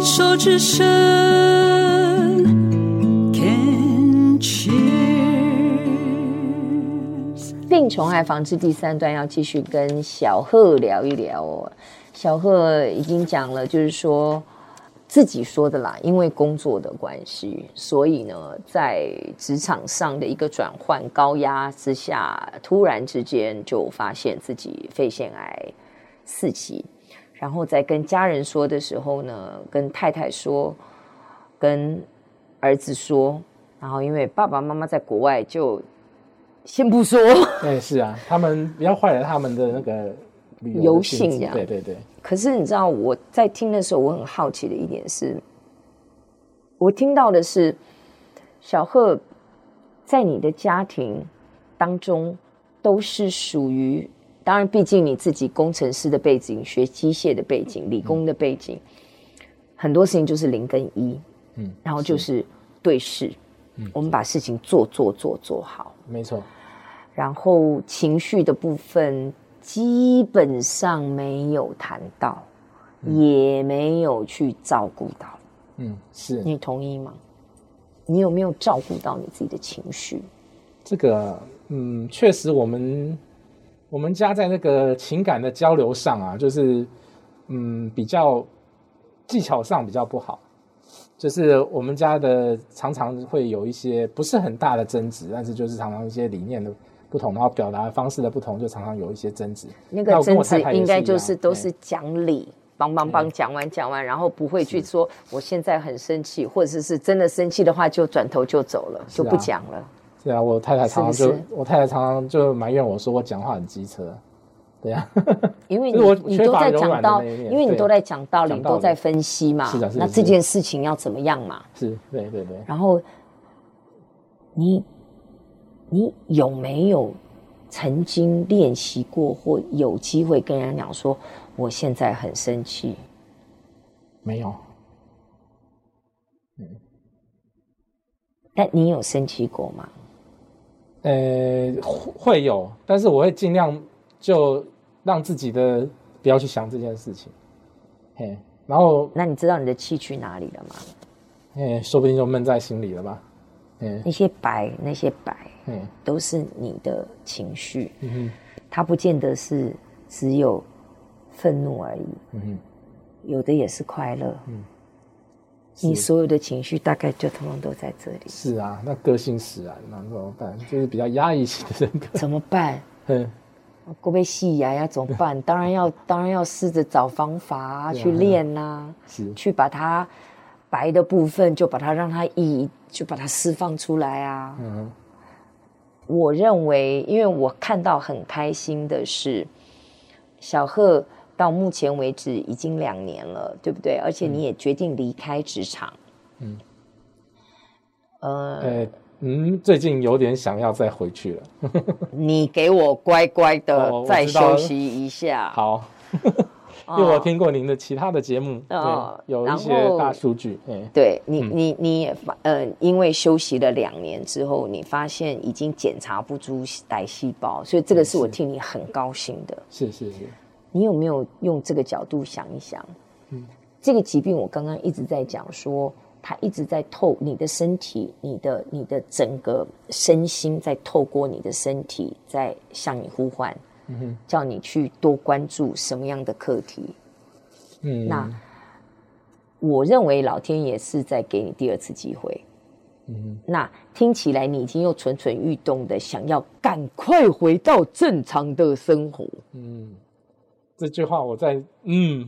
牵手之声，Can cheers。病虫害防治第三段要继续跟小贺聊一聊哦。小贺已经讲了，就是说自己说的啦，因为工作的关系，所以呢，在职场上的一个转换高压之下，突然之间就发现自己肺腺癌四期。然后在跟家人说的时候呢，跟太太说，跟儿子说，然后因为爸爸妈妈在国外，就先不说。对，是啊，他们不要坏了他们的那个游兴，对对对。可是你知道我在听的时候，我很好奇的一点是，我听到的是小贺在你的家庭当中都是属于。当然，毕竟你自己工程师的背景，学机械的背景，理工的背景，嗯、很多事情就是零跟一，嗯，然后就是对事，嗯，我们把事情做做做做好，没错。然后情绪的部分基本上没有谈到，嗯、也没有去照顾到，嗯，是你同意吗？你有没有照顾到你自己的情绪？这个，嗯，确实我们。我们家在那个情感的交流上啊，就是，嗯，比较技巧上比较不好，就是我们家的常常会有一些不是很大的争执，但是就是常常一些理念的不同，然后表达方式的不同，就常常有一些争执。那个争执应该就是都是讲理，帮帮帮讲完讲完，然后不会去说我现在很生气，或者是真的生气的话就转头就走了，就不讲了。对啊，我太太常常就是是我太太常常就埋怨我说我讲话很机车，对呀、啊，因为你你都在讲道，因为你都在讲道理，你都在分析嘛，是的，是的，那这件事情要怎么样嘛？是，对对对。然后你你有没有曾经练习过或有机会跟人讲说我现在很生气？没有。嗯，但你有生气过吗？呃，会有，但是我会尽量就让自己的不要去想这件事情，嘿，然后那你知道你的气去哪里了吗？哎，说不定就闷在心里了吧，嗯，那些白那些白，嗯，都是你的情绪，嗯哼，它不见得是只有愤怒而已，嗯哼，有的也是快乐，嗯。你所有的情绪大概就通通都在这里。是啊，那个性使然，那怎么办？就是比较压抑型的人格。怎么办？嗯，过被戏呀，要怎么办？当然要，当然要试着找方法、啊、去练呐、去把它白的部分就把它让它一就把它释放出来啊。嗯，我认为，因为我看到很开心的是小贺。到目前为止已经两年了，对不对？而且你也决定离开职场。嗯。呃，嗯，最近有点想要再回去了。你给我乖乖的再休息一下。哦、好。因为我听过您的其他的节目，哦、对，有一些大数据。对你，你你也发呃，因为休息了两年之后，你发现已经检查不出癌细胞，所以这个是我替你很高兴的。是是是。是是你有没有用这个角度想一想？嗯，这个疾病我刚刚一直在讲说，它一直在透你的身体，你的你的整个身心在透过你的身体在向你呼唤，嗯，叫你去多关注什么样的课题。嗯，那我认为老天爷是在给你第二次机会。嗯，那听起来你已经又蠢蠢欲动的想要赶快回到正常的生活。嗯。这句话我在嗯，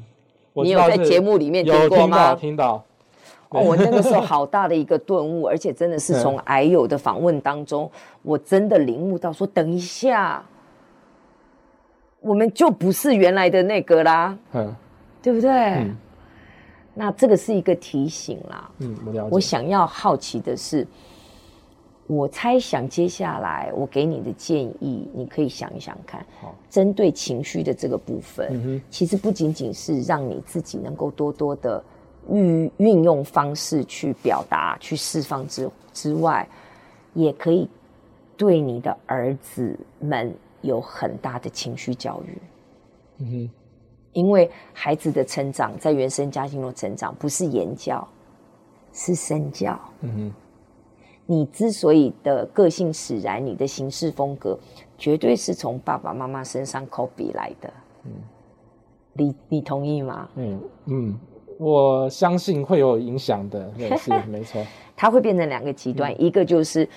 你有在节目里面听过吗？有听到，听到。哦，我那个时候 好大的一个顿悟，而且真的是从癌友的访问当中，我真的领悟到说，等一下，我们就不是原来的那个啦，嗯，对不对？嗯，那这个是一个提醒啦。嗯，我了解。我想要好奇的是。我猜想接下来我给你的建议，你可以想一想看。好，针对情绪的这个部分，嗯，其实不仅仅是让你自己能够多多的运运用方式去表达、去释放之之外，也可以对你的儿子们有很大的情绪教育。嗯哼，因为孩子的成长在原生家庭中成长不是言教，是身教。嗯哼，你之所以的个性使然，你的行事风格，绝对是从爸爸妈妈身上 copy 来的。嗯，你你同意吗？嗯嗯，我相信会有影响的，对，是 没错。它会变成两个极端，嗯、一个就是。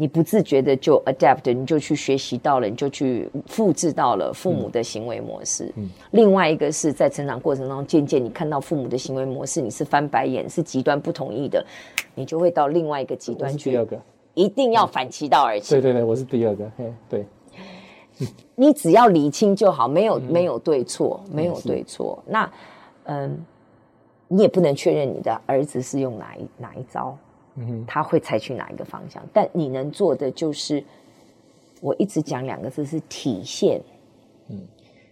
你不自觉的就 adapt，你就去学习到了，你就去复制到了父母的行为模式。嗯，另外一个是在成长过程中，渐渐你看到父母的行为模式，你是翻白眼，是极端不同意的，你就会到另外一个极端去。第二个，一定要反其道而行。对对对，我是第二个。嘿，对。你只要理清就好，没有没有对错，没有对错。那嗯，你也不能确认你的儿子是用哪一哪一招。他会采取哪一个方向？但你能做的就是，我一直讲两个字是体现。嗯，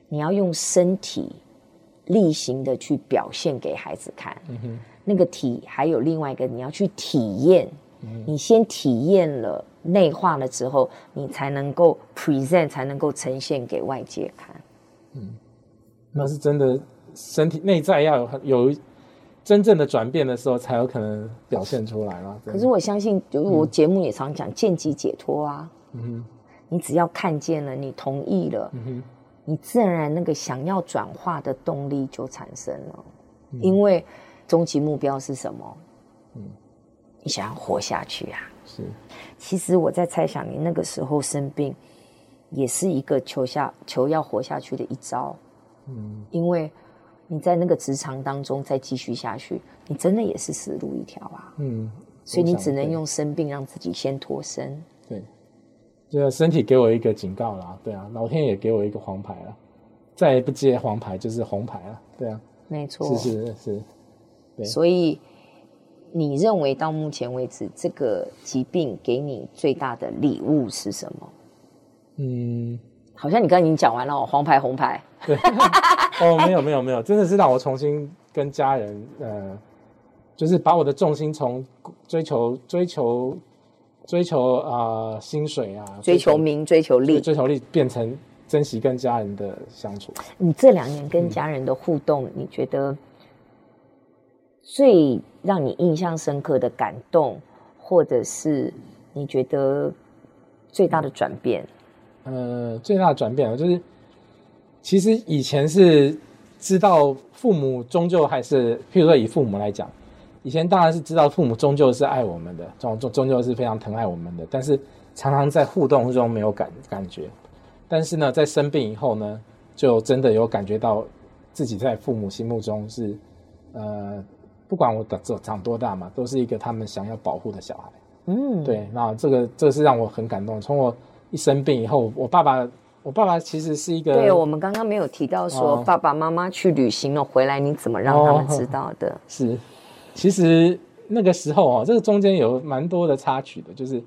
你要用身体力行的去表现给孩子看。嗯哼，那个体还有另外一个，你要去体验。嗯，你先体验了、内化了之后，你才能够 present，才能够呈现给外界看。嗯，那是真的，身体内在要有有。真正的转变的时候，才有可能表现出来嘛。可是我相信，就是我节目也常讲，见即解脱啊。嗯哼，你只要看见了，你同意了，嗯哼，你自然而然那个想要转化的动力就产生了。嗯、因为终极目标是什么？嗯，你想要活下去啊。是。其实我在猜想，你那个时候生病，也是一个求下求要活下去的一招。嗯，因为。你在那个职场当中再继续下去，你真的也是死路一条啊！嗯，所以你只能用生病让自己先脱身。对，这身体给我一个警告啦，对啊，老天也给我一个黄牌了，再不接黄牌就是红牌了，对啊，没错，是是是，对。所以你认为到目前为止，这个疾病给你最大的礼物是什么？嗯。好像你刚刚已经讲完了哦，黄牌红牌。对，哦，没有没有没有，真的是让我重新跟家人，呃，就是把我的重心从追求追求追求啊、呃、薪水啊，追求名追求利追求利，变成珍惜跟家人的相处。你这两年跟家人的互动，嗯、你觉得最让你印象深刻的感动，或者是你觉得最大的转变？呃，最大的转变就是，其实以前是知道父母终究还是，譬如说以父母来讲，以前当然是知道父母终究是爱我们的，终终终究是非常疼爱我们的，但是常常在互动中没有感感觉，但是呢，在生病以后呢，就真的有感觉到自己在父母心目中是，呃，不管我长长多大嘛，都是一个他们想要保护的小孩。嗯，对，那这个这是让我很感动，从我。一生病以后，我爸爸，我爸爸其实是一个。对，我们刚刚没有提到说，爸爸妈妈去旅行了回来，你怎么让他们知道的？哦、是，其实那个时候哦，这个中间有蛮多的插曲的。就是，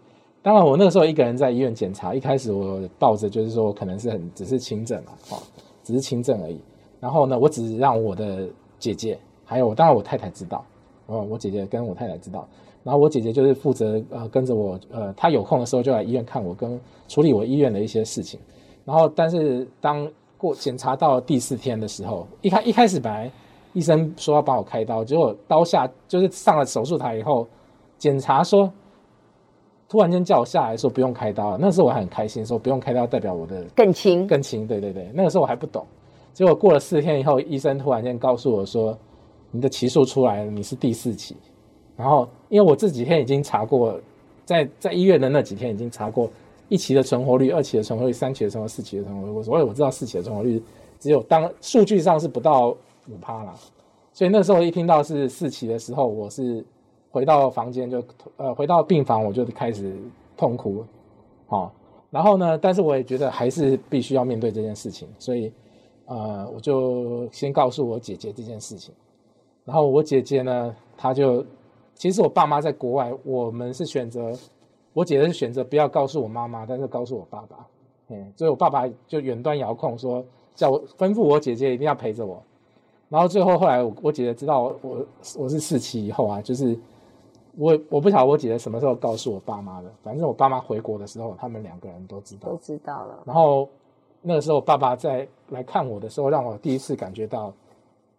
当然我那个时候一个人在医院检查，一开始我抱着就是说，可能是很只是轻症嘛，哦，只是轻症而已。然后呢，我只让我的姐姐，还有我当然我太太知道，哦，我姐姐跟我太太知道。然后我姐姐就是负责呃跟着我，呃，她有空的时候就来医院看我，跟处理我医院的一些事情。然后，但是当过检查到第四天的时候，一开一开始本来医生说要帮我开刀，结果刀下就是上了手术台以后，检查说突然间叫我下来说不用开刀了。那时候我还很开心，说不用开刀代表我的更轻更轻。对对对，那个时候我还不懂。结果过了四天以后，医生突然间告诉我说，你的期数出来了，你是第四期。然后，因为我这几天已经查过，在在医院的那几天已经查过一期的存活率、二期的存活率、三期的存活率、四期的存活率。我所以我知道四期的存活率只有当数据上是不到五趴啦。所以那时候一听到是四期的时候，我是回到房间就呃回到病房，我就开始痛哭。好，然后呢，但是我也觉得还是必须要面对这件事情，所以呃我就先告诉我姐姐这件事情。然后我姐姐呢，她就。其实我爸妈在国外，我们是选择，我姐姐是选择不要告诉我妈妈，但是告诉我爸爸，嗯，所以我爸爸就远端遥控说，叫我吩咐我姐姐一定要陪着我。然后最后后来我我姐姐知道我我是四期以后啊，就是我我不晓得我姐姐什么时候告诉我爸妈的，反正我爸妈回国的时候，他们两个人都知道，都知道了。然后那个时候爸爸在来看我的时候，让我第一次感觉到，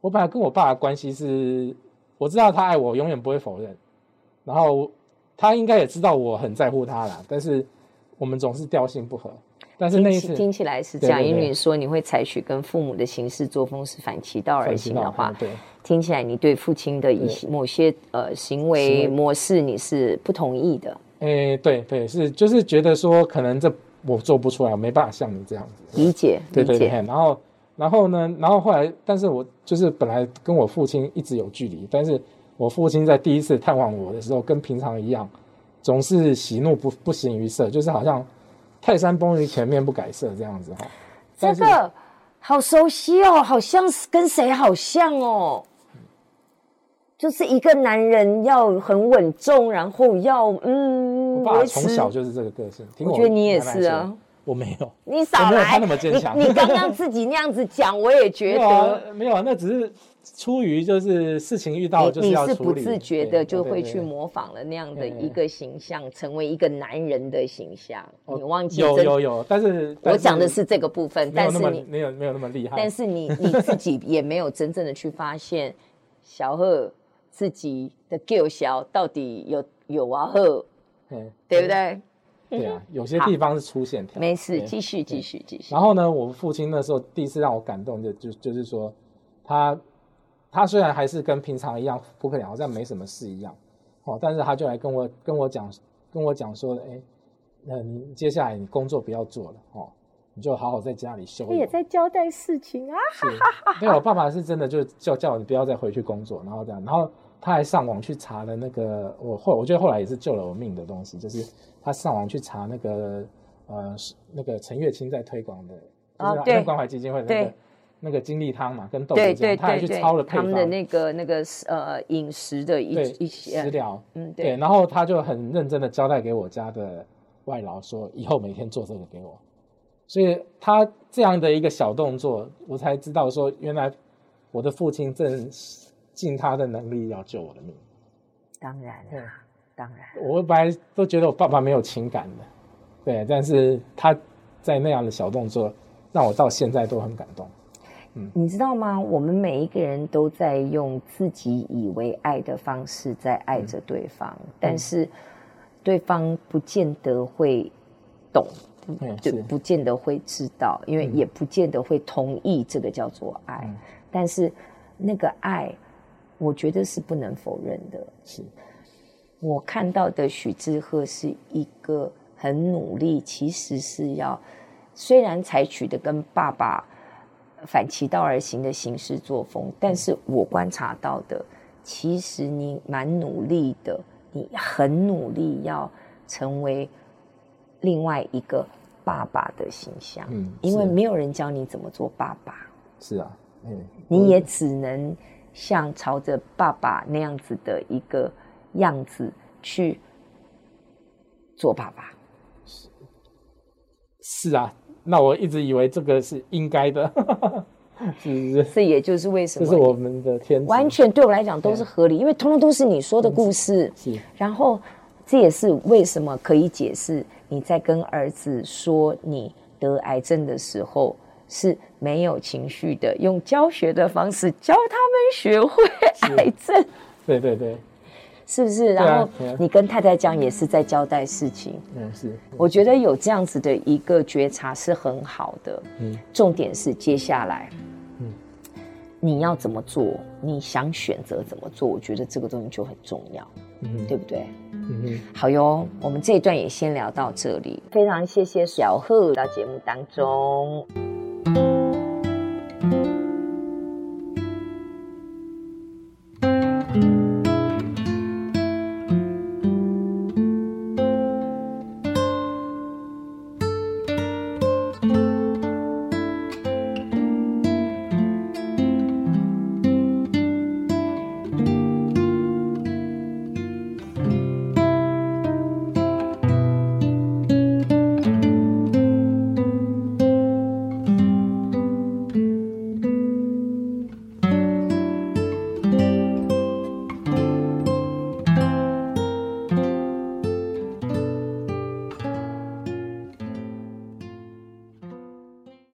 我本来跟我爸的关系是，我知道他爱我，永远不会否认，然后他应该也知道我很在乎他啦，但是我们总是调性不合。但是那一次听起，听起来是这样，因为你说你会采取跟父母的行事作风是反其道而行的话，对，听起来你对父亲的一些某些呃行为模式你是不同意的。诶，对对，是就是觉得说可能这我做不出来，我没办法像你这样子。理解，对对对。理解。然后然后呢，然后后来，但是我就是本来跟我父亲一直有距离，但是我父亲在第一次探望我的时候，跟平常一样，总是喜怒不不形于色，就是好像。泰山崩于前面不改色，这样子哈。这个好熟悉哦，好像是跟谁好像哦。就是一个男人要很稳重，然后要嗯。我爸从小就是这个个性。我，我觉得你也是啊。我没有。你少来。他那么坚强。你你刚刚自己那样子讲，我也觉得 没有啊，那只是。出于就是事情遇到就是要处理，你是不自觉的就会去模仿了那样的一个形象，成为一个男人的形象。你忘记有有有，但是我讲的是这个部分，但是你没有没有那么厉害。但是你你自己也没有真正的去发现小贺自己的 g i l 小到底有有啊贺，对不对？对啊，有些地方是出现条。没事，继续继续继续。然后呢，我父亲那时候第一次让我感动的就就是说他。他虽然还是跟平常一样扑克脸，好像没什么事一样，哦，但是他就来跟我跟我讲，跟我讲说，哎，那你接下来你工作不要做了，哦，你就好好在家里休。他也在交代事情啊。是，对，我爸爸是真的就叫叫你不要再回去工作，然后这样，然后他还上网去查了那个我后我觉得后来也是救了我命的东西，就是他上网去查那个呃那个陈月清在推广的，就是关怀基金会的那个。那个精力汤嘛，跟豆浆，他还去抄了配方，他们的那个那个呃饮食的一一些食疗，嗯对，对，然后他就很认真的交代给我家的外劳说，以后每天做这个给我，所以他这样的一个小动作，我才知道说，原来我的父亲正尽他的能力要救我的命。当然了，嗯，当然，我本来都觉得我爸爸没有情感的，对，但是他在那样的小动作，让我到现在都很感动。你知道吗？我们每一个人都在用自己以为爱的方式在爱着对方，嗯、但是对方不见得会懂，嗯、对，不见得会知道，因为也不见得会同意这个叫做爱。嗯、但是那个爱，我觉得是不能否认的。是，我看到的许志赫是一个很努力，其实是要虽然采取的跟爸爸。反其道而行的行事作风，但是我观察到的，其实你蛮努力的，你很努力要成为另外一个爸爸的形象。嗯，因为没有人教你怎么做爸爸。是啊，嗯，你也只能像朝着爸爸那样子的一个样子去做爸爸。是，是啊。那我一直以为这个是应该的，是 是是？这也就是为什么这是我们的天职，完全对我来讲都是合理，因为通通都是你说的故事。是，然后这也是为什么可以解释你在跟儿子说你得癌症的时候是没有情绪的，用教学的方式教他们学会癌症。对对对。是不是？然后你跟太太讲也是在交代事情。嗯，是。我觉得有这样子的一个觉察是很好的。嗯，重点是接下来，嗯，你要怎么做？你想选择怎么做？我觉得这个东西就很重要。嗯，对不对？嗯嗯。好哟，我们这一段也先聊到这里。非常谢谢小贺到节目当中。